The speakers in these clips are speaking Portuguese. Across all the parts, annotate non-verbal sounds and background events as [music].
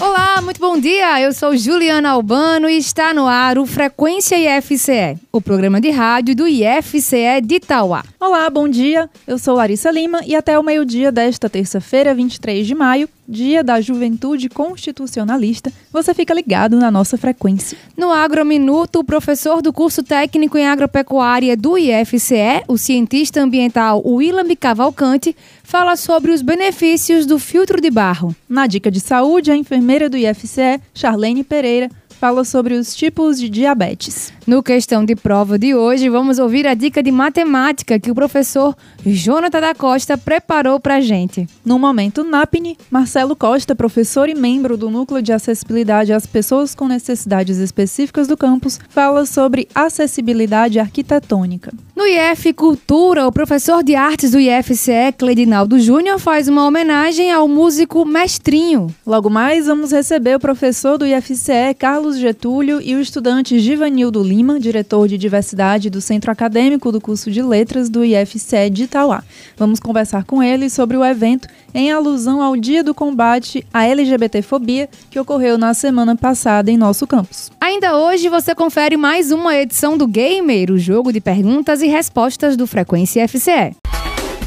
Olá, muito bom dia. Eu sou Juliana Albano e está no ar o Frequência IFCE, o programa de rádio do IFCE de Itauá. Olá, bom dia. Eu sou Larissa Lima e até o meio-dia desta terça-feira, 23 de maio, Dia da Juventude Constitucionalista, você fica ligado na nossa frequência. No Agrominuto, o professor do curso técnico em agropecuária do IFCE, o cientista ambiental Willam Cavalcante, fala sobre os benefícios do filtro de barro. Na dica de saúde, a enfermeira do IFCE, Charlene Pereira, fala sobre os tipos de diabetes. No questão de prova de hoje, vamos ouvir a dica de matemática que o professor Jonathan da Costa preparou para a gente. No momento NAPNE, Marcelo Costa, professor e membro do Núcleo de Acessibilidade às Pessoas com Necessidades Específicas do campus, fala sobre acessibilidade arquitetônica. No IF Cultura, o professor de artes do IFCE, Cledinaldo Júnior, faz uma homenagem ao músico Mestrinho. Logo mais, vamos receber o professor do IFCE, Carlos Getúlio, e o estudante Givanildo Lima, diretor de diversidade do Centro Acadêmico do curso de Letras do IFCE de Itauá. Vamos conversar com ele sobre o evento em alusão ao Dia do Combate à LGBTfobia que ocorreu na semana passada em nosso campus. Ainda hoje você confere mais uma edição do Gamer, o jogo de perguntas e respostas do Frequência FCE.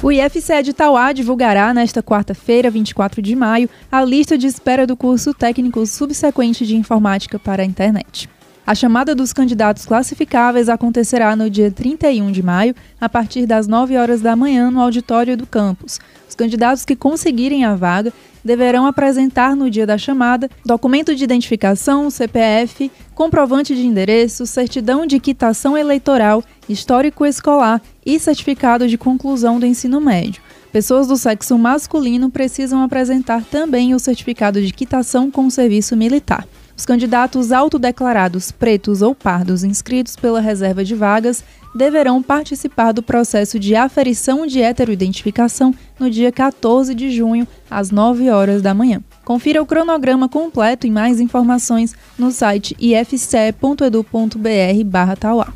O IFCE de Itauá divulgará nesta quarta-feira, 24 de maio, a lista de espera do curso técnico subsequente de informática para a internet. A chamada dos candidatos classificáveis acontecerá no dia 31 de maio, a partir das 9 horas da manhã, no auditório do campus. Os candidatos que conseguirem a vaga deverão apresentar no dia da chamada documento de identificação, CPF, comprovante de endereço, certidão de quitação eleitoral, histórico escolar e certificado de conclusão do ensino médio. Pessoas do sexo masculino precisam apresentar também o certificado de quitação com serviço militar. Os candidatos autodeclarados pretos ou pardos inscritos pela reserva de vagas deverão participar do processo de aferição de heteroidentificação no dia 14 de junho, às 9 horas da manhã. Confira o cronograma completo e mais informações no site ifce.edu.br/tauá.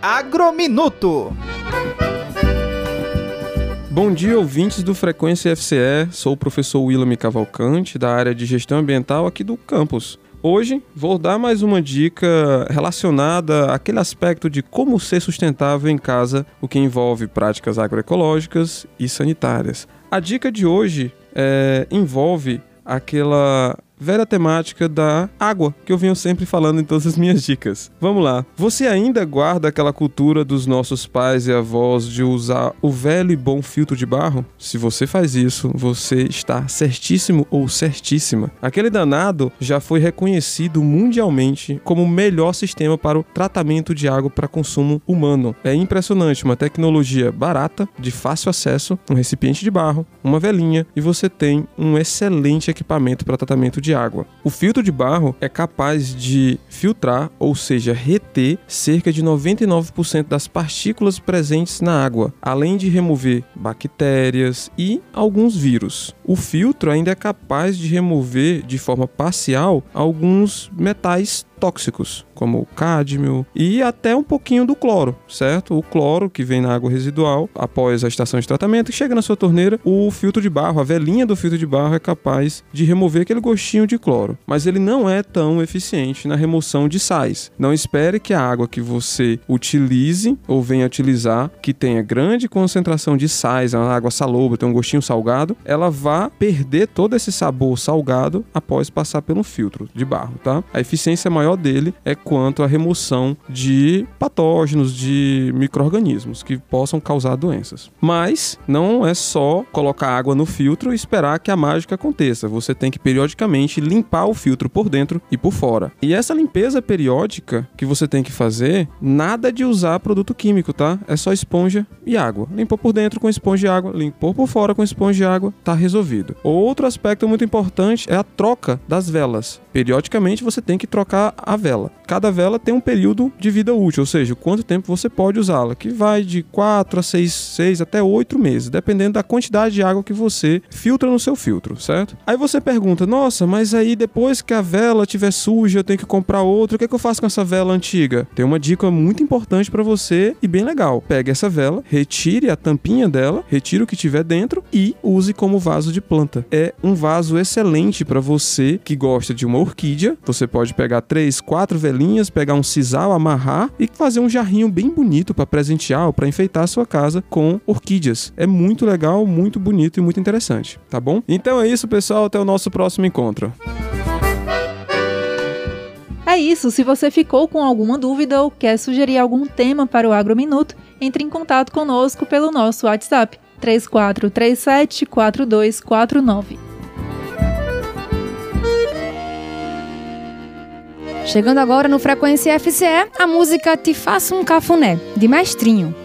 Agrominuto. Bom dia, ouvintes do Frequência FCE. Sou o professor Willam Cavalcante, da área de Gestão Ambiental aqui do campus. Hoje vou dar mais uma dica relacionada àquele aspecto de como ser sustentável em casa, o que envolve práticas agroecológicas e sanitárias. A dica de hoje é, envolve aquela velha temática da água, que eu venho sempre falando em todas as minhas dicas. Vamos lá. Você ainda guarda aquela cultura dos nossos pais e avós de usar o velho e bom filtro de barro? Se você faz isso, você está certíssimo ou certíssima. Aquele danado já foi reconhecido mundialmente como o melhor sistema para o tratamento de água para consumo humano. É impressionante, uma tecnologia barata, de fácil acesso, um recipiente de barro, uma velinha e você tem um excelente equipamento para tratamento de água. O filtro de barro é capaz de filtrar, ou seja, reter cerca de 99% das partículas presentes na água, além de remover bactérias e alguns vírus. O filtro ainda é capaz de remover de forma parcial alguns metais tóxicos, como o cádmio e até um pouquinho do cloro, certo? O cloro que vem na água residual após a estação de tratamento e chega na sua torneira, o filtro de barro, a velinha do filtro de barro é capaz de remover aquele gostinho de cloro, mas ele não é tão eficiente na remoção de sais. Não espere que a água que você utilize ou venha utilizar, que tenha grande concentração de sais, é uma água salobra, tem um gostinho salgado, ela vá perder todo esse sabor salgado após passar pelo filtro de barro, tá? A eficiência maior dele é quanto à remoção de patógenos, de micro-organismos que possam causar doenças. Mas não é só colocar água no filtro e esperar que a mágica aconteça. Você tem que periodicamente limpar o filtro por dentro e por fora. E essa limpeza periódica que você tem que fazer, nada de usar produto químico, tá? É só esponja e água. Limpou por dentro com esponja e água, limpou por fora com esponja e água, tá resolvido. Outro aspecto muito importante é a troca das velas. Periodicamente você tem que trocar a vela. Cada vela tem um período de vida útil, ou seja, quanto tempo você pode usá-la, que vai de 4 a 6, 6 até 8 meses, dependendo da quantidade de água que você filtra no seu filtro, certo? Aí você pergunta: "Nossa, mas aí depois que a vela estiver suja, eu tenho que comprar outra. O que, é que eu faço com essa vela antiga?" Tem uma dica muito importante para você e bem legal. Pegue essa vela, retire a tampinha dela, retire o que tiver dentro e use como vaso de planta. É um vaso excelente para você que gosta de uma orquídea. Você pode pegar três, quatro velinhas, pegar um sisal, amarrar e fazer um jarrinho bem bonito para presentear ou para enfeitar a sua casa com orquídeas. É muito legal, muito bonito e muito interessante, tá bom? Então é isso, pessoal. Até o nosso próximo encontro. É isso, se você ficou com alguma dúvida ou quer sugerir algum tema para o Agrominuto, entre em contato conosco pelo nosso WhatsApp 3437 4249. Chegando agora no Frequência FCE, a música Te Faço um Cafuné, de Mestrinho.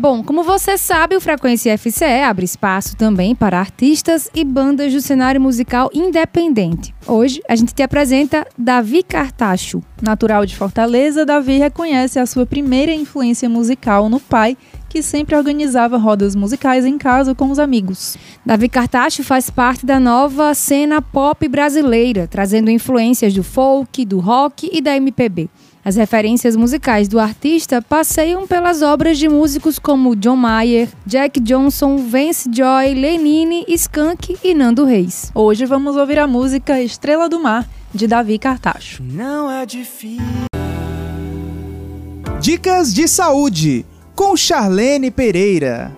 Bom, como você sabe, o Frequência FCE abre espaço também para artistas e bandas do cenário musical independente. Hoje, a gente te apresenta Davi Cartacho. Natural de Fortaleza, Davi reconhece a sua primeira influência musical no pai, que sempre organizava rodas musicais em casa com os amigos. Davi Cartacho faz parte da nova cena pop brasileira, trazendo influências do folk, do rock e da MPB. As referências musicais do artista passeiam pelas obras de músicos como John Mayer, Jack Johnson, Vance Joy, Lenine, Skank e Nando Reis. Hoje vamos ouvir a música Estrela do Mar, de Davi Cartacho. Não é difícil. Dicas de saúde com Charlene Pereira.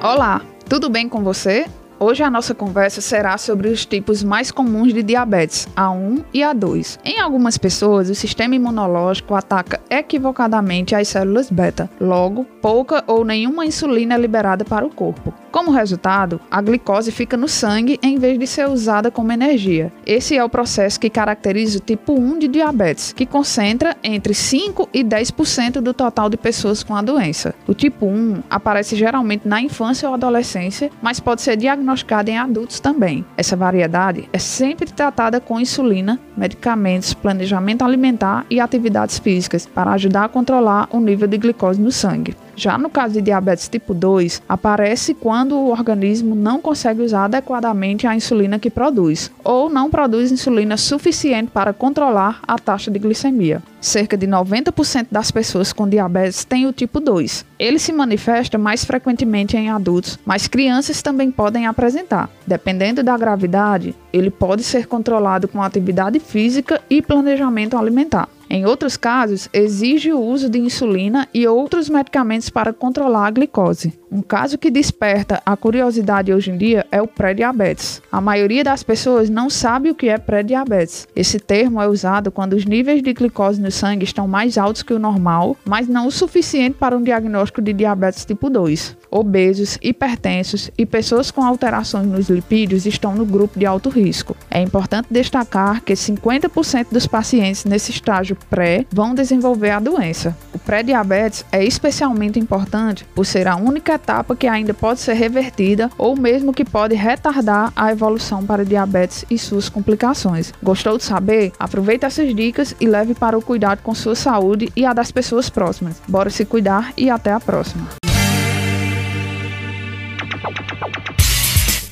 Olá, tudo bem com você? Hoje a nossa conversa será sobre os tipos mais comuns de diabetes, A1 e A2. Em algumas pessoas, o sistema imunológico ataca equivocadamente as células beta, logo, pouca ou nenhuma insulina é liberada para o corpo. Como resultado, a glicose fica no sangue em vez de ser usada como energia. Esse é o processo que caracteriza o tipo 1 de diabetes, que concentra entre 5 e 10% do total de pessoas com a doença. O tipo 1 aparece geralmente na infância ou adolescência, mas pode ser diagnosticado diagnosticada em adultos também. Essa variedade é sempre tratada com insulina, medicamentos, planejamento alimentar e atividades físicas para ajudar a controlar o nível de glicose no sangue. Já no caso de diabetes tipo 2, aparece quando o organismo não consegue usar adequadamente a insulina que produz, ou não produz insulina suficiente para controlar a taxa de glicemia. Cerca de 90% das pessoas com diabetes têm o tipo 2. Ele se manifesta mais frequentemente em adultos, mas crianças também podem apresentar. Dependendo da gravidade, ele pode ser controlado com atividade física e planejamento alimentar. Em outros casos, exige o uso de insulina e outros medicamentos para controlar a glicose. Um caso que desperta a curiosidade hoje em dia é o pré-diabetes. A maioria das pessoas não sabe o que é pré-diabetes. Esse termo é usado quando os níveis de glicose no sangue estão mais altos que o normal, mas não o suficiente para um diagnóstico de diabetes tipo 2. Obesos, hipertensos e pessoas com alterações nos lipídios estão no grupo de alto risco. É importante destacar que 50% dos pacientes nesse estágio pré vão desenvolver a doença. O pré-diabetes é especialmente importante por ser a única etapa que ainda pode ser revertida ou mesmo que pode retardar a evolução para diabetes e suas complicações. Gostou de saber? Aproveite essas dicas e leve para o cuidado com sua saúde e a das pessoas próximas. Bora se cuidar e até a próxima.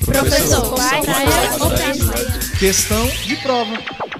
Professor, questão de prova.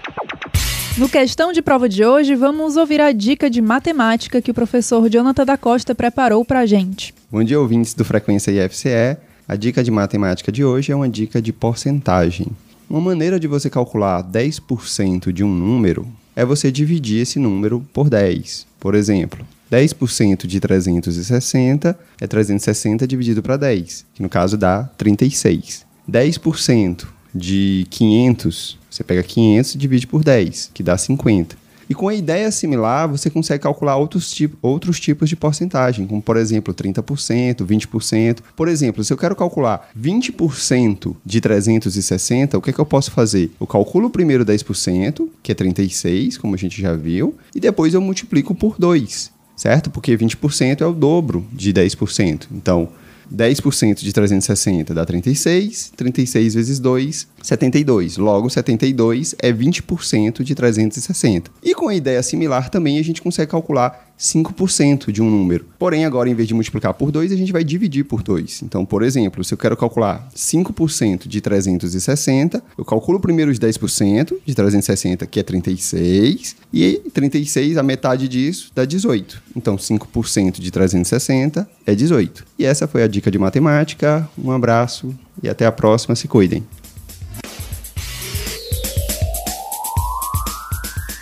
No questão de prova de hoje, vamos ouvir a dica de matemática que o professor Jonathan da Costa preparou para a gente. Bom dia, ouvintes do Frequência IFCE. A dica de matemática de hoje é uma dica de porcentagem. Uma maneira de você calcular 10% de um número é você dividir esse número por 10. Por exemplo, 10% de 360 é 360 dividido para 10, que no caso dá 36. 10% de 500, você pega 500 e divide por 10, que dá 50. E com a ideia similar, você consegue calcular outros, tipo, outros tipos de porcentagem, como por exemplo 30%, 20%. Por exemplo, se eu quero calcular 20% de 360, o que, é que eu posso fazer? Eu calculo primeiro 10%, que é 36, como a gente já viu, e depois eu multiplico por 2, certo? Porque 20% é o dobro de 10%. Então, 10% de 360 dá 36, 36 vezes 2, 72. Logo, 72 é 20% de 360. E com a ideia similar também a gente consegue calcular 5% de um número. Porém, agora, em vez de multiplicar por 2, a gente vai dividir por 2. Então, por exemplo, se eu quero calcular 5% de 360, eu calculo primeiro os 10% de 360, que é 36, e 36, a metade disso, dá 18. Então, 5% de 360 é 18. E essa foi a dica de matemática. Um abraço e até a próxima. Se cuidem.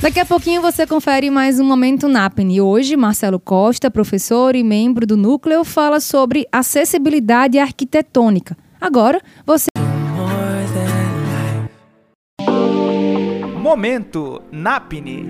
Daqui a pouquinho você confere mais um Momento NAPNE. Hoje, Marcelo Costa, professor e membro do Núcleo, fala sobre acessibilidade arquitetônica. Agora, você. Momento NAPNE.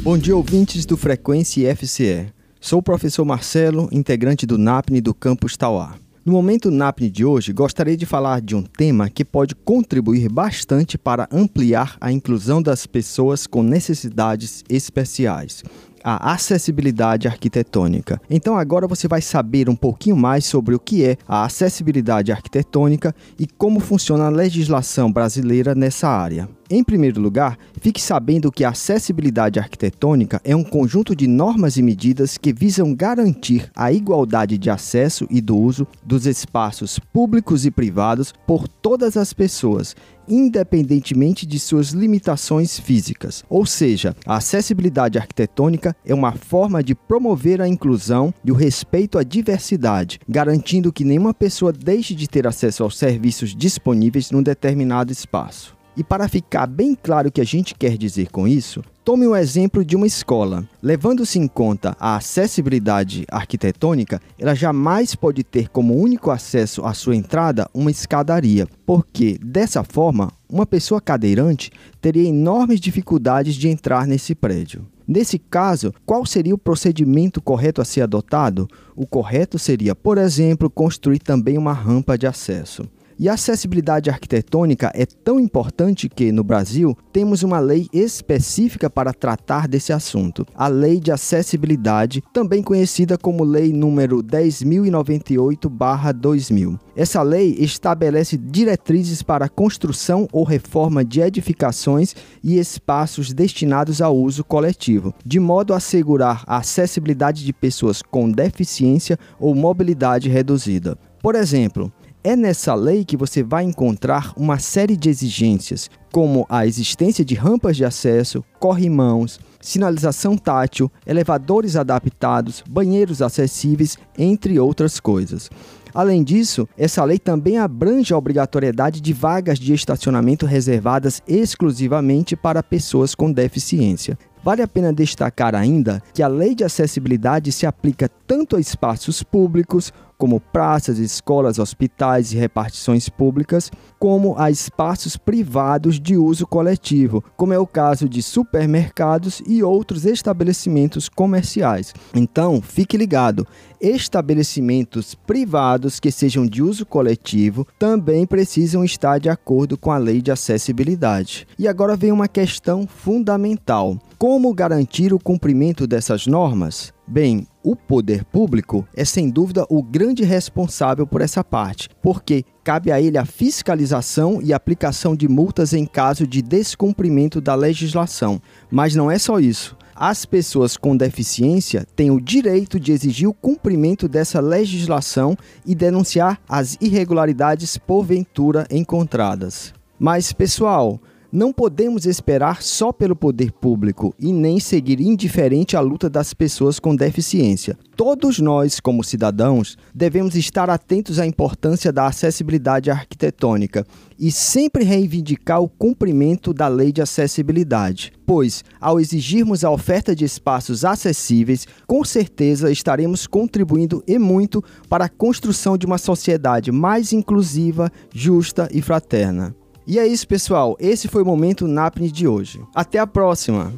Bom dia, ouvintes do Frequência FCE. Sou o professor Marcelo, integrante do NAPNE do campus Tauá. No momento NAPNE de hoje, gostaria de falar de um tema que pode contribuir bastante para ampliar a inclusão das pessoas com necessidades especiais a acessibilidade arquitetônica. Então agora você vai saber um pouquinho mais sobre o que é a acessibilidade arquitetônica e como funciona a legislação brasileira nessa área. Em primeiro lugar, fique sabendo que a acessibilidade arquitetônica é um conjunto de normas e medidas que visam garantir a igualdade de acesso e do uso dos espaços públicos e privados por todas as pessoas, independentemente de suas limitações físicas. Ou seja, a acessibilidade arquitetônica é uma forma de promover a inclusão e o respeito à diversidade, garantindo que nenhuma pessoa deixe de ter acesso aos serviços disponíveis num determinado espaço. E para ficar bem claro o que a gente quer dizer com isso, tome o um exemplo de uma escola. Levando-se em conta a acessibilidade arquitetônica, ela jamais pode ter como único acesso à sua entrada uma escadaria, porque dessa forma, uma pessoa cadeirante teria enormes dificuldades de entrar nesse prédio. Nesse caso, qual seria o procedimento correto a ser adotado? O correto seria, por exemplo, construir também uma rampa de acesso. E a acessibilidade arquitetônica é tão importante que, no Brasil, temos uma lei específica para tratar desse assunto, a Lei de Acessibilidade, também conhecida como Lei número 10.098/2000. Essa lei estabelece diretrizes para a construção ou reforma de edificações e espaços destinados ao uso coletivo, de modo a assegurar a acessibilidade de pessoas com deficiência ou mobilidade reduzida. Por exemplo, é nessa lei que você vai encontrar uma série de exigências, como a existência de rampas de acesso, corrimãos, sinalização tátil, elevadores adaptados, banheiros acessíveis, entre outras coisas. Além disso, essa lei também abrange a obrigatoriedade de vagas de estacionamento reservadas exclusivamente para pessoas com deficiência. Vale a pena destacar ainda que a lei de acessibilidade se aplica tanto a espaços públicos, como praças, escolas, hospitais e repartições públicas, como a espaços privados de uso coletivo, como é o caso de supermercados e outros estabelecimentos comerciais. Então, fique ligado: estabelecimentos privados que sejam de uso coletivo também precisam estar de acordo com a lei de acessibilidade. E agora vem uma questão fundamental: como garantir o cumprimento dessas normas? Bem, o poder público é sem dúvida o grande responsável por essa parte, porque cabe a ele a fiscalização e aplicação de multas em caso de descumprimento da legislação. Mas não é só isso. As pessoas com deficiência têm o direito de exigir o cumprimento dessa legislação e denunciar as irregularidades porventura encontradas. Mas, pessoal, não podemos esperar só pelo poder público e nem seguir indiferente à luta das pessoas com deficiência. Todos nós, como cidadãos, devemos estar atentos à importância da acessibilidade arquitetônica e sempre reivindicar o cumprimento da lei de acessibilidade, pois, ao exigirmos a oferta de espaços acessíveis, com certeza estaremos contribuindo e muito para a construção de uma sociedade mais inclusiva, justa e fraterna. E é isso, pessoal. Esse foi o Momento NAPNE de hoje. Até a próxima!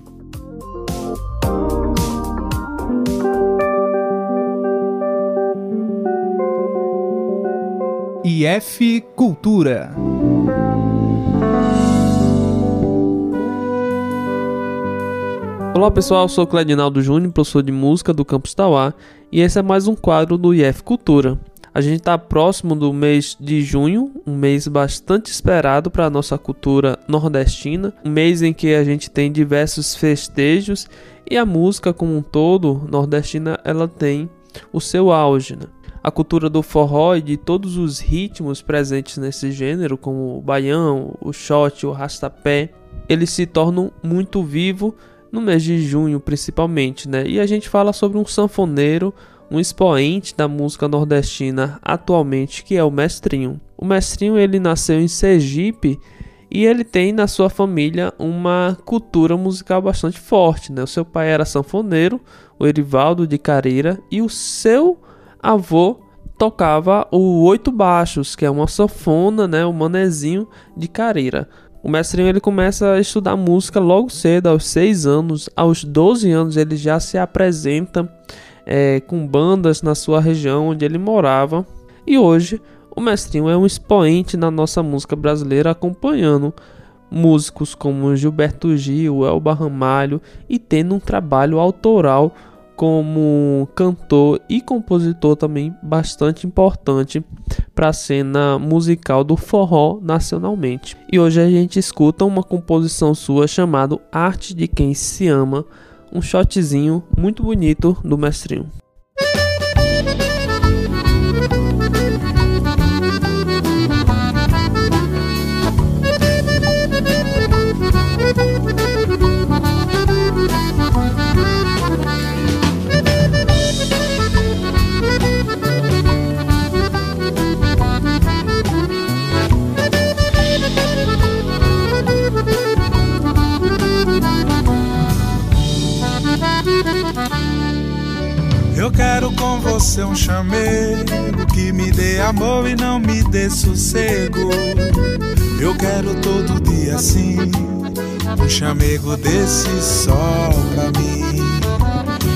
IF Cultura. Olá pessoal, eu sou Cledinaldo Júnior, professor de música do Campus Tauá, e esse é mais um quadro do IF Cultura. A gente está próximo do mês de junho, um mês bastante esperado para a nossa cultura nordestina, um mês em que a gente tem diversos festejos e a música como um todo nordestina ela tem o seu auge. Né? A cultura do forró e de todos os ritmos presentes nesse gênero, como o baião, o shot, o rastapé, eles se tornam muito vivo no mês de junho principalmente, né? E a gente fala sobre um sanfoneiro, um expoente da música nordestina atualmente, que é o Mestrinho. O Mestrinho ele nasceu em Sergipe e ele tem na sua família uma cultura musical bastante forte, né? O seu pai era sanfoneiro, o Erivaldo de Careira, e o seu avô tocava o oito baixos, que é uma sanfona, né, o manezinho de Careira. O mestrinho ele começa a estudar música logo cedo, aos 6 anos. Aos 12 anos ele já se apresenta é, com bandas na sua região onde ele morava. E hoje o mestrinho é um expoente na nossa música brasileira, acompanhando músicos como Gilberto Gil, Elba Ramalho e tendo um trabalho autoral como cantor e compositor também bastante importante para a cena musical do forró nacionalmente. E hoje a gente escuta uma composição sua chamada Arte de Quem Se Ama, um shotzinho muito bonito do mestrinho. Você um chamego que me dê amor e não me dê sossego. Eu quero todo dia assim, um chamego desse só pra mim.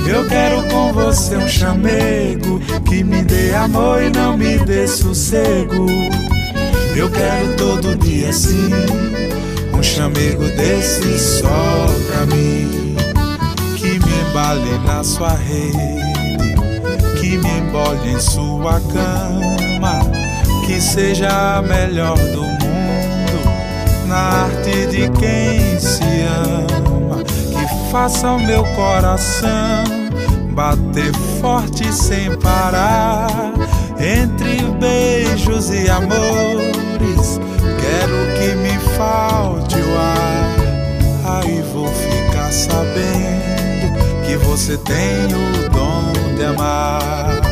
Eu quero com você um chamego que me dê amor e não me dê sossego. Eu quero todo dia assim, um chamego desse só pra mim. Que me embale na sua rede embole em sua cama, que seja a melhor do mundo, na arte de quem se ama, que faça o meu coração bater forte sem parar, entre beijos e amores, quero que me falte o ar, aí vou ficar sabendo que você tem o dom de amar.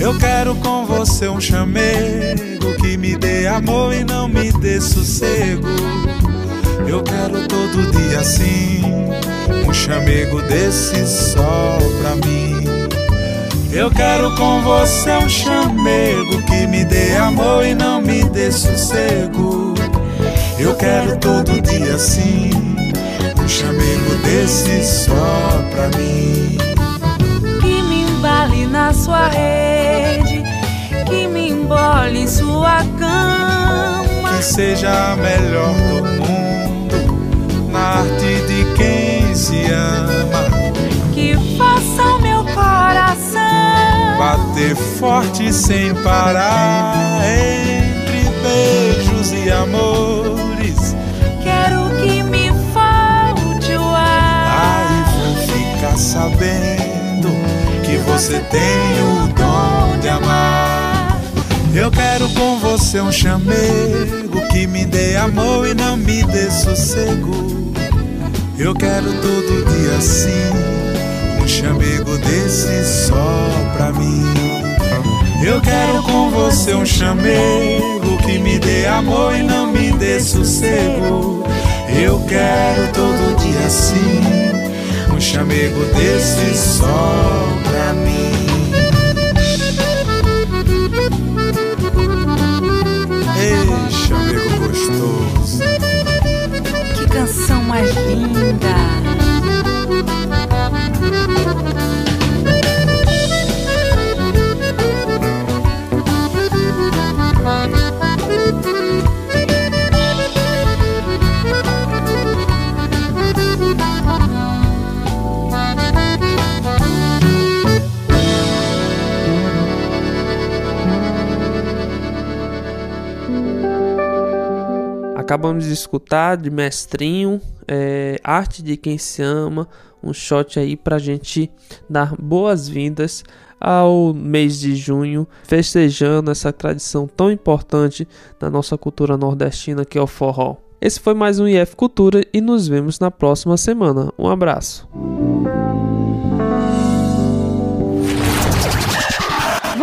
Eu quero com você um chamego que me dê amor e não me dê sossego. Eu quero todo dia assim, um chamego desse só pra mim. Eu quero com você um chamego que me dê amor e não me dê sossego. Eu quero todo dia assim, um chamego desse só pra mim embale na sua rede, embole em sua cama. Que seja a melhor do mundo, na arte de quem se ama. Que faça o meu coração bater forte sem parar, entre beijos e amores. Quero que me falte o ar. Aí vou ficar sabendo que você tem o dom de amar. Eu quero com você um chamego que me dê amor e não me dê sossego. Eu quero todo dia assim, um chamego desse só pra mim. Eu quero com você um chamego que me dê amor e não me dê sossego. Eu quero todo dia assim um chamego desse só pra mim. Mais linda. Acabamos de escutar de Mestrinho, é, Arte de Quem Se Ama, um shot aí pra gente dar boas-vindas ao mês de junho, festejando essa tradição tão importante da nossa cultura nordestina que é o forró. Esse foi mais um IF Cultura e nos vemos na próxima semana. Um abraço.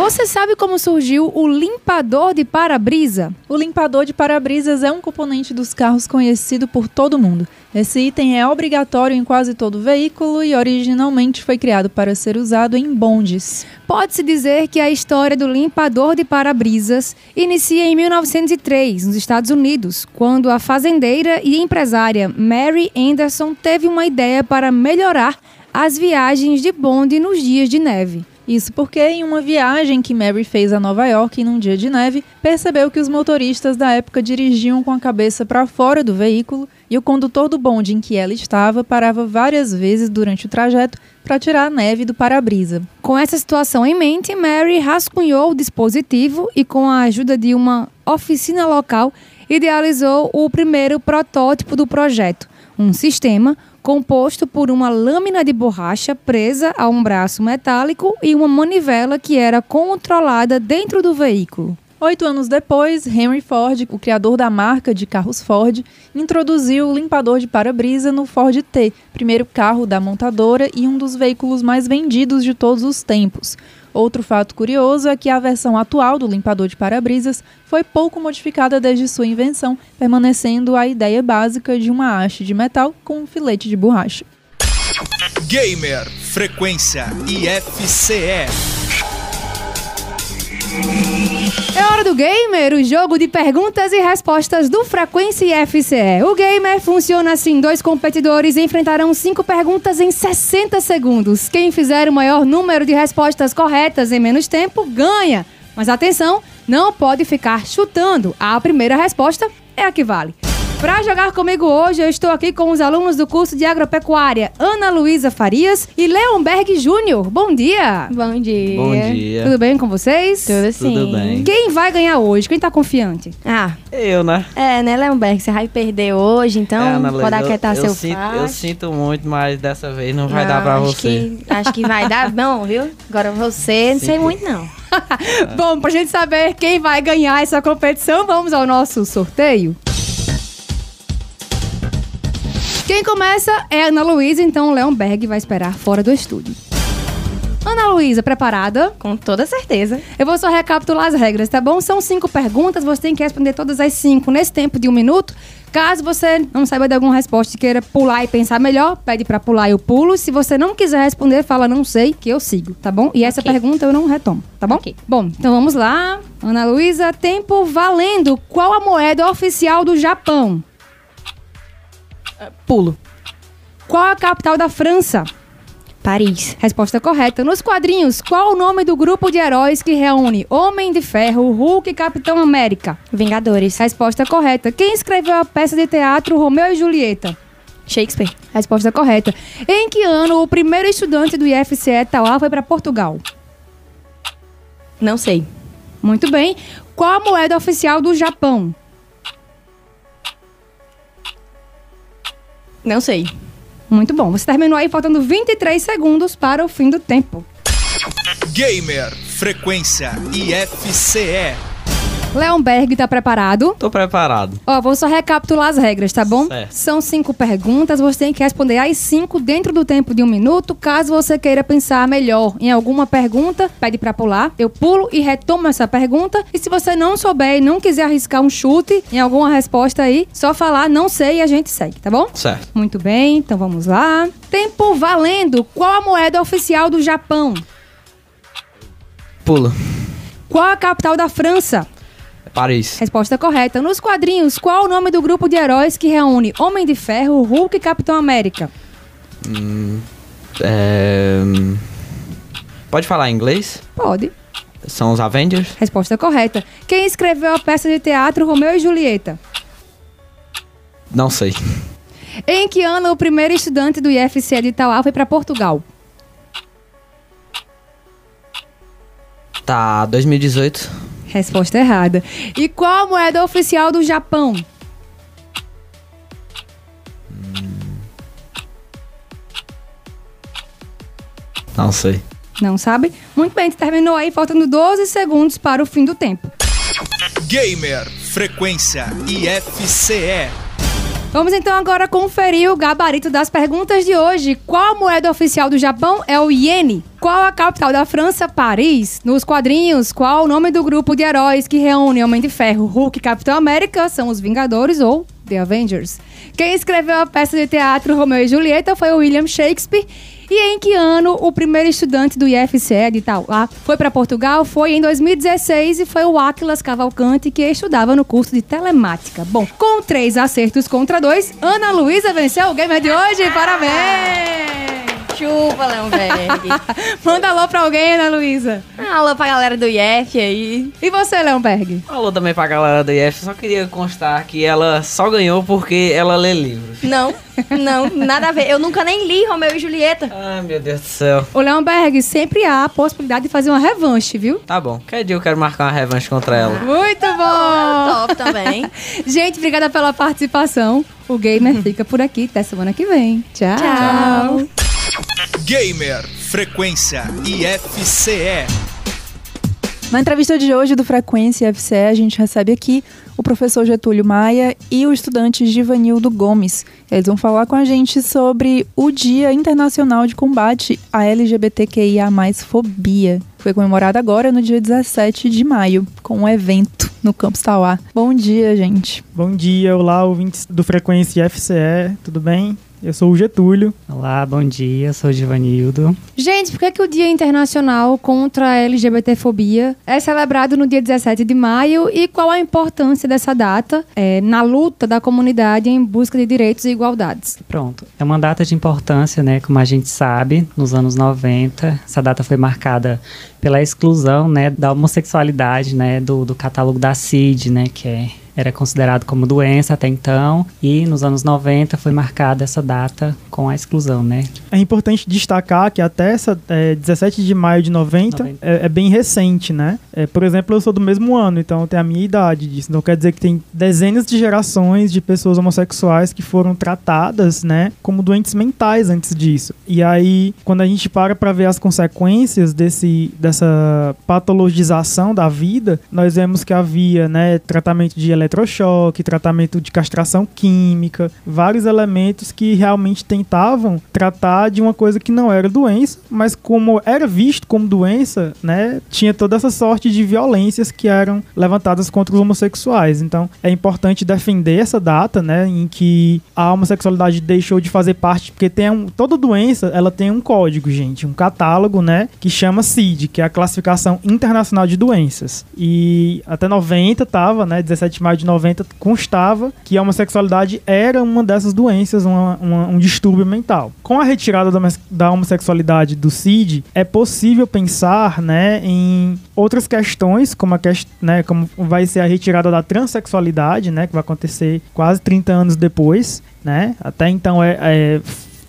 Você sabe como surgiu o limpador de para-brisa? O limpador de para-brisas é um componente dos carros conhecido por todo mundo. Esse item é obrigatório em quase todo veículo e originalmente foi criado para ser usado em bondes. Pode-se dizer que a história do limpador de para-brisas inicia em 1903, nos Estados Unidos, quando a fazendeira e empresária Mary Anderson teve uma ideia para melhorar as viagens de bonde nos dias de neve. Isso porque, em uma viagem que Mary fez a Nova York num dia de neve, percebeu que os motoristas da época dirigiam com a cabeça para fora do veículo e o condutor do bonde em que ela estava parava várias vezes durante o trajeto para tirar a neve do para-brisa. Com essa situação em mente, Mary rascunhou o dispositivo e, com a ajuda de uma oficina local, idealizou o primeiro protótipo do projeto, um sistema composto por uma lâmina de borracha presa a um braço metálico e uma manivela que era controlada dentro do veículo. Oito anos depois, Henry Ford, o criador da marca de carros Ford, introduziu o limpador de para-brisa no Ford T, primeiro carro da montadora e um dos veículos mais vendidos de todos os tempos. Outro fato curioso é que a versão atual do limpador de para-brisas foi pouco modificada desde sua invenção, permanecendo a ideia básica de uma haste de metal com um filete de borracha. Gamer Frequência IFCE. É hora do Gamer, o jogo de perguntas e respostas do Frequência IFCE. O Gamer funciona assim: dois competidores enfrentarão cinco perguntas em 60 segundos. Quem fizer o maior número de respostas corretas em menos tempo ganha. Mas atenção, não pode ficar chutando. A primeira resposta é a que vale. Para jogar comigo hoje, eu estou aqui com os alunos do curso de agropecuária Ana Luísa Farias e Leonberg Júnior. Bom dia! Bom dia. Bom dia. Tudo bem com vocês? Tudo sim. Tudo bem. Quem vai ganhar hoje? Quem tá confiante? Ah, Eu, né? é, né, Leonberg? Você vai perder hoje, então É, Ana Luísa, pode aquietar eu, seu eu sinto, facho. eu sinto muito, mas dessa vez não vai Não, dar pra acho você. Que, acho que vai dar bom, viu? Agora você, não sei muito não. [laughs] Bom, pra gente saber quem vai ganhar essa competição, vamos ao nosso sorteio. Quem começa é a Ana Luísa, então o Leonberg vai esperar fora do estúdio. Ana Luísa, preparada? Com toda certeza. Eu vou só recapitular as regras, tá bom? São cinco perguntas, você tem que responder todas as cinco nesse tempo de um minuto. Caso você não saiba de alguma resposta e queira pular e pensar melhor, pede pra pular e eu pulo. Se você não quiser responder, fala não sei, que eu sigo, tá bom? E essa Ok. pergunta eu não retomo, tá bom? Ok. Bom, então vamos lá. Ana Luísa, tempo valendo. Qual a moeda oficial do Japão? Pulo. Qual a capital da França? Paris. Resposta correta. Nos quadrinhos, qual o nome do grupo de heróis que reúne Homem de Ferro, Hulk e Capitão América? Vingadores. Resposta correta. Quem escreveu a peça de teatro Romeu e Julieta? Shakespeare. Resposta correta. Em que ano o primeiro estudante do IFCE Tauá foi para Portugal? Não sei. Muito bem. Qual a moeda oficial do Japão? Não sei. Muito bom. Você terminou aí faltando 23 segundos para o fim do tempo. Gamer Frequência IFCE. Leonberg tá preparado? Tô preparado. Ó, vou só recapitular as regras, tá bom? Certo. São cinco perguntas, você tem que responder as cinco dentro do tempo de um minuto. Caso você queira pensar melhor em alguma pergunta, pede pra pular. Eu pulo e retomo essa pergunta. E se você não souber e não quiser arriscar um chute em alguma resposta aí, só falar não sei e a gente segue, tá bom? Certo. Muito bem, então vamos lá. Tempo valendo. Qual a moeda oficial do Japão? Pula. Qual a capital da França? Paris. Resposta correta. Nos quadrinhos, qual o nome do grupo de heróis que reúne Homem de Ferro, Hulk e Capitão América? Hum, é, hum, Pode falar em inglês? Pode. São os Avengers? Resposta correta. Quem escreveu a peça de teatro Romeu e Julieta? Não sei. Em que ano o primeiro estudante do IFCE de Itauá foi para Portugal? Tá, 2018. Resposta errada. E qual a moeda oficial do Japão? Não sei. Não sabe? Muito bem, terminou aí, faltando 12 segundos para o fim do tempo. Gamer Frequência IFCE. Vamos então agora conferir o gabarito das perguntas de hoje. Qual a moeda oficial do Japão é o iene? Qual a capital da França? Paris. Nos quadrinhos, qual o nome do grupo de heróis que reúne Homem de Ferro, Hulk e Capitão América? São os Vingadores ou The Avengers. Quem escreveu a peça de teatro Romeu e Julieta foi William Shakespeare. E em que ano o primeiro estudante do IFCE de Itauá foi para Portugal? Foi em 2016 e foi o Atlas Cavalcante que estudava no curso de telemática. Bom, com três acertos contra dois, Ana Luísa venceu o gamer de hoje. Parabéns! Chupa, Leonberg. [laughs] Manda alô pra alguém, Ana Luísa. alô pra galera do IF aí. E você, Leonberg? Alô também pra galera do IF. Só queria constar que ela só ganhou porque ela lê livros. Não, não, nada a ver. Eu nunca nem li Romeu e Julieta. Ai, meu Deus do céu. Ô, Leonberg, sempre há a possibilidade de fazer uma revanche, viu? Tá bom. Quer dia eu quero marcar uma revanche contra ela. Muito bom! Ah, top também. [laughs] Gente, obrigada pela participação. O Gamer [laughs] fica por aqui. Até semana que vem. Tchau. Tchau. Gamer Frequência IFCE. Na entrevista de hoje do Frequência FCE, a gente recebe aqui o professor Getúlio Maia e o estudante Givanildo Gomes. Eles vão falar com a gente sobre o Dia Internacional de Combate à LGBTQIA+, fobia. Foi comemorado agora no dia 17 de maio, com um evento no Campus Tauá. Bom dia, gente. Bom dia, olá, ouvintes do Frequência FCE, tudo bem? Eu sou o Getúlio. Olá, bom dia, sou o Givanildo. Gente, por que, que o Dia Internacional contra a LGBTfobia é celebrado no dia 17 de maio e qual a importância dessa data é, na luta da comunidade em busca de direitos e igualdades? Pronto. É uma data de importância, né? Como a gente sabe, nos anos 90, essa data foi marcada pela exclusão, né, da homossexualidade, né, do, do catálogo da CID, né, que é era considerado como doença até então, e nos anos 90 foi marcada essa data com a exclusão, né? É importante destacar que até essa é, 17 de maio de 90, 90. É, é, bem recente, né? É, por exemplo, eu sou do mesmo ano, então eu tenho a minha idade disso. Então quer dizer que tem dezenas de gerações de pessoas homossexuais que foram tratadas, né, como doentes mentais antes disso. E aí, quando a gente para para ver as consequências desse, dessa patologização da vida, nós vemos que havia, né, tratamento de eletrochoque, tratamento de castração química, vários elementos que realmente tentavam tratar de uma coisa que não era doença, mas como era visto como doença, né, tinha toda essa sorte de violências que eram levantadas contra os homossexuais. Então, é importante defender essa data, né, em que a homossexualidade deixou de fazer parte, porque tem um, toda doença, ela tem um código, gente, um catálogo, né, que chama CID, que é a Classificação Internacional de Doenças. E até 90 tava, né, 17 de de 90 constava que a homossexualidade era uma dessas doenças, uma, uma, um distúrbio mental. Com a retirada da, da homossexualidade do CID, é possível pensar né, em outras questões, como, a quest né, como vai ser a retirada da transexualidade, né, que vai acontecer quase 30 anos depois. Né? Até então é, é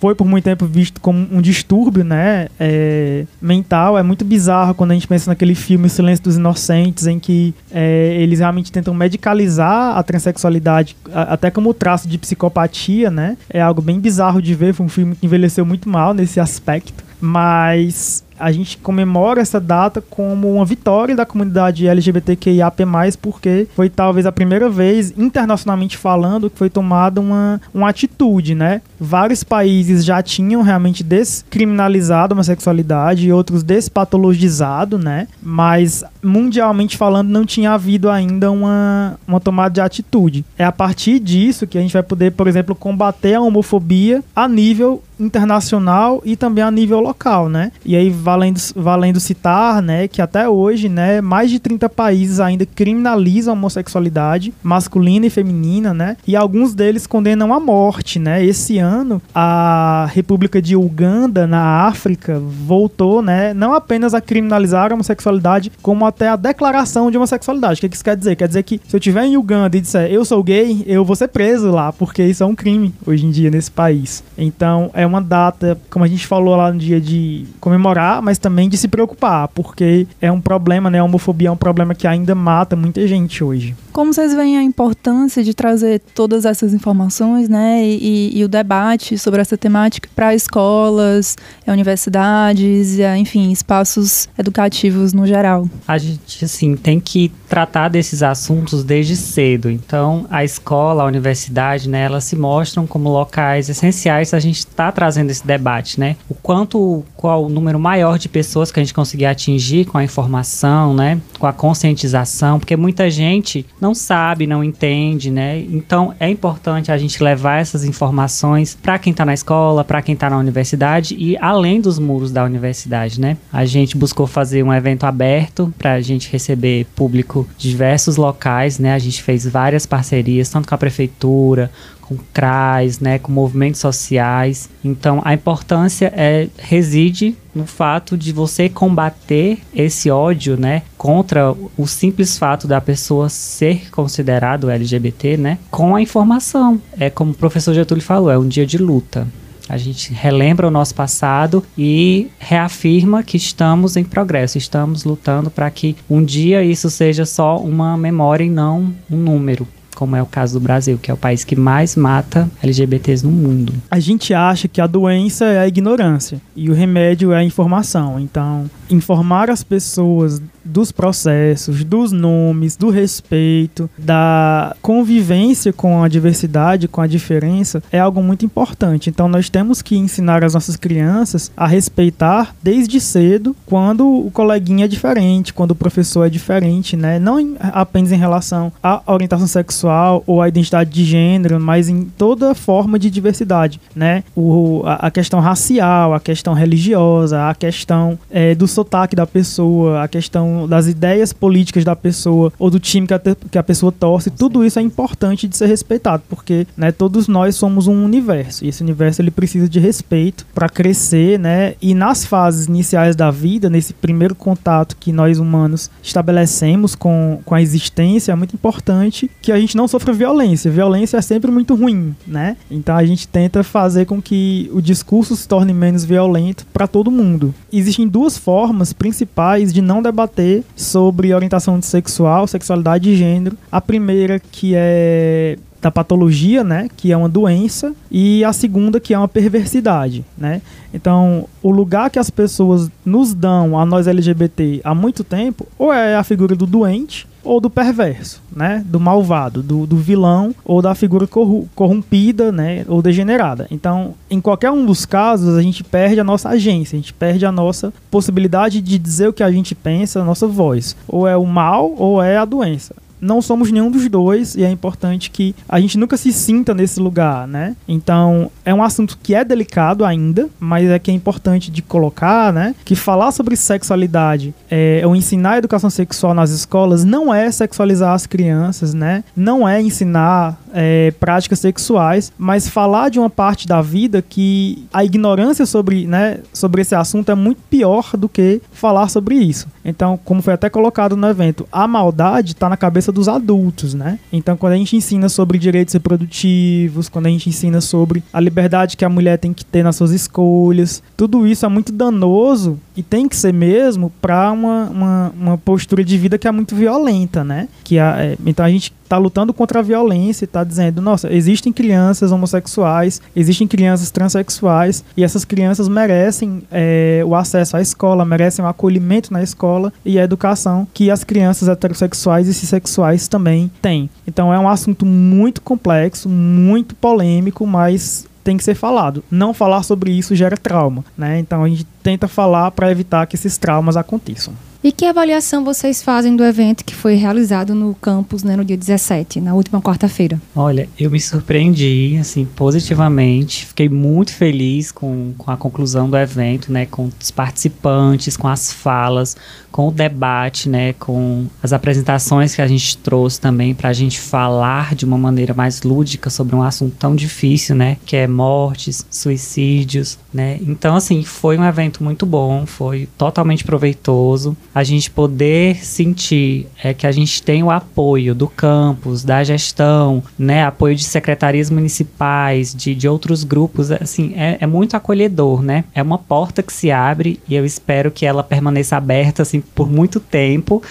foi por muito tempo visto como um distúrbio, né, é, mental. É muito bizarro quando a gente pensa naquele filme Silêncio dos Inocentes, em que é, eles realmente tentam medicalizar a transexualidade, a, até como traço de psicopatia, né. É algo bem bizarro de ver. Foi um filme que envelheceu muito mal nesse aspecto. Mas a gente comemora essa data como uma vitória da comunidade LGBTQIAP+, porque foi talvez a primeira vez, internacionalmente falando, que foi tomada uma, uma atitude, né? Vários países já tinham realmente descriminalizado a homossexualidade e outros despatologizado, né? Mas mundialmente falando não tinha havido ainda uma, uma tomada de atitude. É a partir disso que a gente vai poder, por exemplo, combater a homofobia a nível internacional e também a nível local, né? E aí valendo, valendo citar, né, que até hoje, né, mais de 30 países ainda criminalizam a homossexualidade masculina e feminina, né? E alguns deles condenam à morte, né? Esse ano a República de Uganda na África voltou, né, não apenas a criminalizar a homossexualidade, como até a declaração de homossexualidade. O que isso quer dizer? Quer dizer que se eu estiver em Uganda e disser eu sou gay, eu vou ser preso lá, porque isso é um crime hoje em dia nesse país. Então é uma data, como a gente falou lá no dia de comemorar, mas também de se preocupar, porque é um problema, né? A homofobia é um problema que ainda mata muita gente hoje. Como vocês veem a importância de trazer todas essas informações, né, e, e o debate sobre essa temática para escolas, universidades, enfim, espaços educativos no geral? A gente, assim, tem que tratar desses assuntos desde cedo. Então, a escola, a universidade, né, elas se mostram como locais essenciais a gente está trazendo esse debate, né? O quanto, qual o número maior de pessoas que a gente conseguir atingir com a informação, né, com a conscientização, porque muita gente não sabe, não entende, né? Então é importante a gente levar essas informações para quem está na escola, para quem está na universidade e além dos muros da universidade, né? A gente buscou fazer um evento aberto para a gente receber público diversos locais, né? A gente fez várias parcerias, tanto com a prefeitura, com CRAS, né, com movimentos sociais. Então, a importância é reside no fato de você combater esse ódio, né, contra o simples fato da pessoa ser considerado LGBT, né, com a informação. É como o professor Getúlio falou, é um dia de luta. A gente relembra o nosso passado e reafirma que estamos em progresso, estamos lutando para que um dia isso seja só uma memória e não um número como é o caso do Brasil, que é o país que mais mata LGBTs no mundo. A gente acha que a doença é a ignorância e o remédio é a informação. Então, informar as pessoas dos processos, dos nomes, do respeito, da convivência com a diversidade, com a diferença, é algo muito importante. Então nós temos que ensinar as nossas crianças a respeitar desde cedo quando o coleguinha é diferente, quando o professor é diferente, né? Não apenas em relação à orientação sexual ou à identidade de gênero, mas em toda forma de diversidade, né? O, a, questão racial, a questão religiosa, a questão é, do sotaque da pessoa, a questão das ideias políticas da pessoa ou do time que a, que a pessoa torce, tudo isso é importante de ser respeitado, porque né, todos nós somos um universo e esse universo ele precisa de respeito para crescer, né? E nas fases iniciais da vida, nesse primeiro contato que nós humanos estabelecemos com, com a existência, é muito importante que a gente não sofra violência. Violência é sempre muito ruim, né? Então a gente tenta fazer com que o discurso se torne menos violento para todo mundo. Existem duas formas principais de não debater sobre orientação sexual, sexualidade e gênero. A primeira que é da patologia, né, que é uma doença, e a segunda que é uma perversidade, né? Então, o lugar que as pessoas nos dão a nós LGBT há muito tempo, ou é a figura do doente, ou do perverso, né? Do malvado, do, do vilão ou da figura corrompida, né? Ou degenerada. Então, em qualquer um dos casos, a gente perde a nossa agência, a gente perde a nossa possibilidade de dizer o que a gente pensa, a nossa voz. Ou é o mal ou é a doença não somos nenhum dos dois e é importante que a gente nunca se sinta nesse lugar, né? Então, é um assunto que é delicado ainda, mas é que é importante de colocar, né? Que falar sobre sexualidade é, ou ensinar a educação sexual nas escolas não é sexualizar as crianças, né? Não é ensinar é, práticas sexuais, mas falar de uma parte da vida que a ignorância sobre, né, sobre esse assunto é muito pior do que falar sobre isso. Então, como foi até colocado no evento, a maldade está na cabeça dos adultos, né? Então, quando a gente ensina sobre direitos reprodutivos, quando a gente ensina sobre a liberdade que a mulher tem que ter nas suas escolhas, tudo isso é muito danoso e tem que ser mesmo para uma, uma, uma, postura de vida que é muito violenta, né? Que a, é, então a gente está lutando contra a violência e está dizendo, nossa, existem crianças homossexuais, existem crianças transexuais e essas crianças merecem é, o acesso à escola, merecem o acolhimento na escola e a educação que as crianças heterossexuais e cisexuais também têm. Então é um assunto muito complexo, muito polêmico, mas tem que ser falado. Não falar sobre isso gera trauma, né? Então a gente tenta falar para evitar que esses traumas aconteçam. E que avaliação vocês fazem do evento que foi realizado no campus né, no dia 17, na última quarta-feira? Olha, eu me surpreendi, assim, positivamente. Fiquei muito feliz com, com a conclusão do evento, né? Com os participantes, com as falas, com o debate, né? Com as apresentações que a gente trouxe também para a gente falar de uma maneira mais lúdica sobre um assunto tão difícil, né? Que é mortes, suicídios, né? Então, assim, foi um evento muito bom, foi totalmente proveitoso. A gente poder sentir é que a gente tem o apoio do campus, da gestão, né? Apoio de secretarias municipais, de, de outros grupos, assim, é, é muito acolhedor, né? É uma porta que se abre e eu espero que ela permaneça aberta, assim, por muito tempo.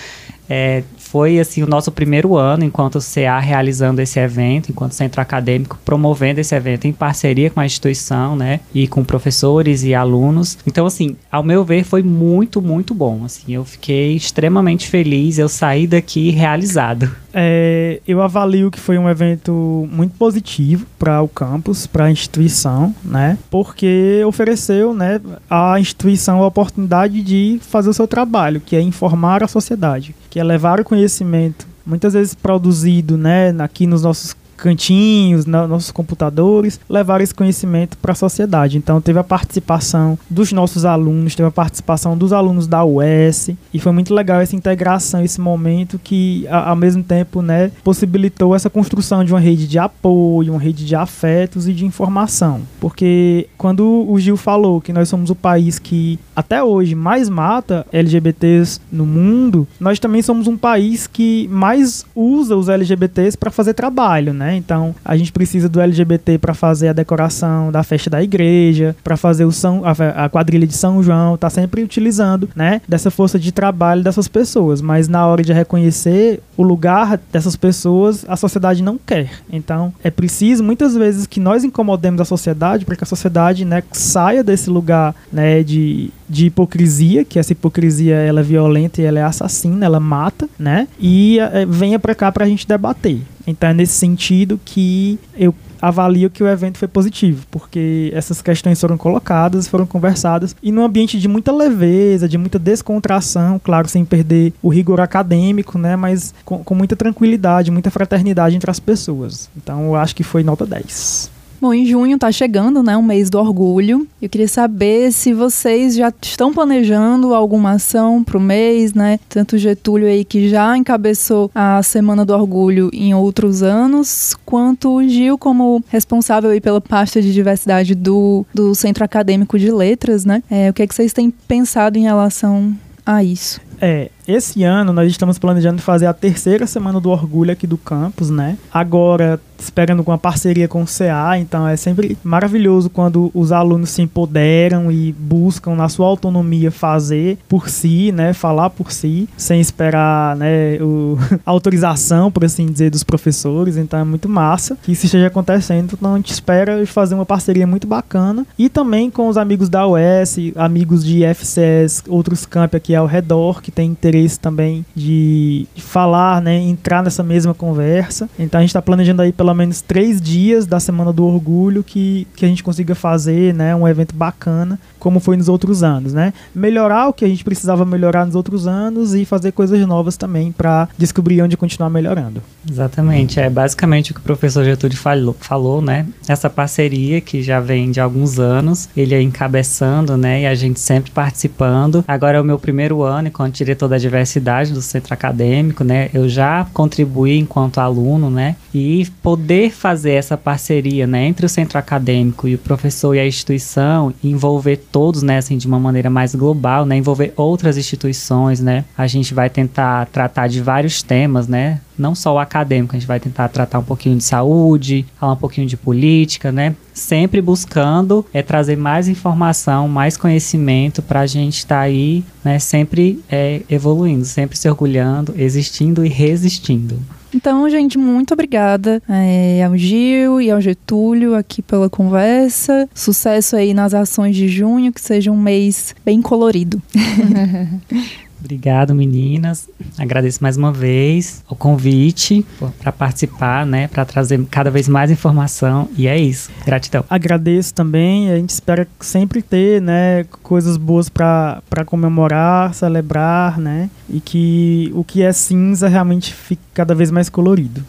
É, foi assim o nosso primeiro ano enquanto CA realizando esse evento, enquanto centro acadêmico promovendo esse evento em parceria com a instituição, né, e com professores e alunos. Então assim, ao meu ver foi muito muito bom. Assim, eu fiquei extremamente feliz. Eu saí daqui realizado. É, eu avalio que foi um evento muito positivo para o campus, para a instituição, né? Porque ofereceu, né, à instituição a oportunidade de fazer o seu trabalho, que é informar a sociedade, que é levar o conhecimento, muitas vezes produzido, né, aqui nos nossos cantinhos, na, nossos computadores, levar esse conhecimento para a sociedade. Então teve a participação dos nossos alunos, teve a participação dos alunos da UES e foi muito legal essa integração, esse momento que a, ao mesmo tempo, né, possibilitou essa construção de uma rede de apoio, uma rede de afetos e de informação. Porque quando o Gil falou que nós somos o país que até hoje mais mata LGBTs no mundo, nós também somos um país que mais usa os LGBTs para fazer trabalho, né? Então, a gente precisa do LGBT para fazer a decoração da festa da igreja, para fazer o São, a, a, quadrilha de São João, tá sempre utilizando, né, dessa força de trabalho dessas pessoas, mas na hora de reconhecer o lugar dessas pessoas, a sociedade não quer. Então, é preciso muitas vezes que nós incomodemos a sociedade para que a sociedade, né, saia desse lugar, né, de de hipocrisia, que essa hipocrisia ela é violenta e ela é assassina, ela mata, né? E é, venha para cá para a gente debater. Então é nesse sentido que eu avalio que o evento foi positivo, porque essas questões foram colocadas, foram conversadas e num ambiente de muita leveza, de muita descontração, claro, sem perder o rigor acadêmico, né, mas com, com muita tranquilidade, muita fraternidade entre as pessoas. Então eu acho que foi nota 10. Bom, em junho tá chegando, né, um mês do orgulho. Eu queria saber se vocês já estão planejando alguma ação pro mês, né? Tanto o Getúlio aí que já encabeçou a Semana do Orgulho em outros anos, quanto o Gil como responsável aí pela pasta de diversidade do, do Centro Acadêmico de Letras, né? É, o que é que vocês têm pensado em relação a isso? É, esse ano nós estamos planejando fazer a terceira semana do orgulho aqui do campus, né? Agora esperando com uma parceria com o CA, então é sempre maravilhoso quando os alunos se empoderam e buscam na sua autonomia fazer por si, né, falar por si, sem esperar, né, o, a [laughs] autorização, por assim dizer, dos professores, então é muito massa que isso esteja acontecendo, então a gente espera fazer uma parceria muito bacana. E também com os amigos da UES, amigos de FCS, outros campi aqui ao redor que tem interesse também de, falar, né, entrar nessa mesma conversa, então a gente está planejando aí pelo menos três dias da Semana do Orgulho que, que a gente consiga fazer né, um evento bacana, como foi nos outros anos. Né? Melhorar o que a gente precisava melhorar nos outros anos e fazer coisas novas também para descobrir onde continuar melhorando. Exatamente, é basicamente o que o professor Getúlio falou, falou, né? Essa parceria que já vem de alguns anos, ele é encabeçando, né? E a gente sempre participando. Agora é o meu primeiro ano enquanto diretor da diversidade do centro acadêmico, né? Eu já contribuí enquanto aluno, né? E poder fazer essa parceria né, entre o centro acadêmico e o professor e a instituição, envolver todos né, assim, de uma maneira mais global, né, envolver outras instituições, né, a gente vai tentar tratar de vários temas, né, não só o acadêmico, a gente vai tentar tratar um pouquinho de saúde, falar um pouquinho de política, né, sempre buscando é trazer mais informação, mais conhecimento para a gente estar tá aí, né, sempre é, evoluindo, sempre se orgulhando, existindo e resistindo. Então, gente, muito obrigada é, ao Gil e ao Getúlio aqui pela conversa. Sucesso aí nas ações de junho, que seja um mês bem colorido. [laughs] Obrigado, meninas. Agradeço mais uma vez o convite para participar, né, para trazer cada vez mais informação. E é isso. Gratidão. Agradeço também. A gente espera sempre ter, né, coisas boas para comemorar, celebrar, né, e que o que é cinza realmente fique cada vez mais colorido.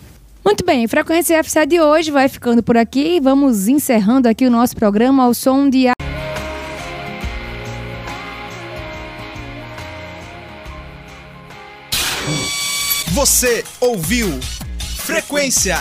Muito bem, Frequência FCA de hoje vai ficando por aqui. Vamos encerrando aqui o nosso programa ao som de Você ouviu Frequência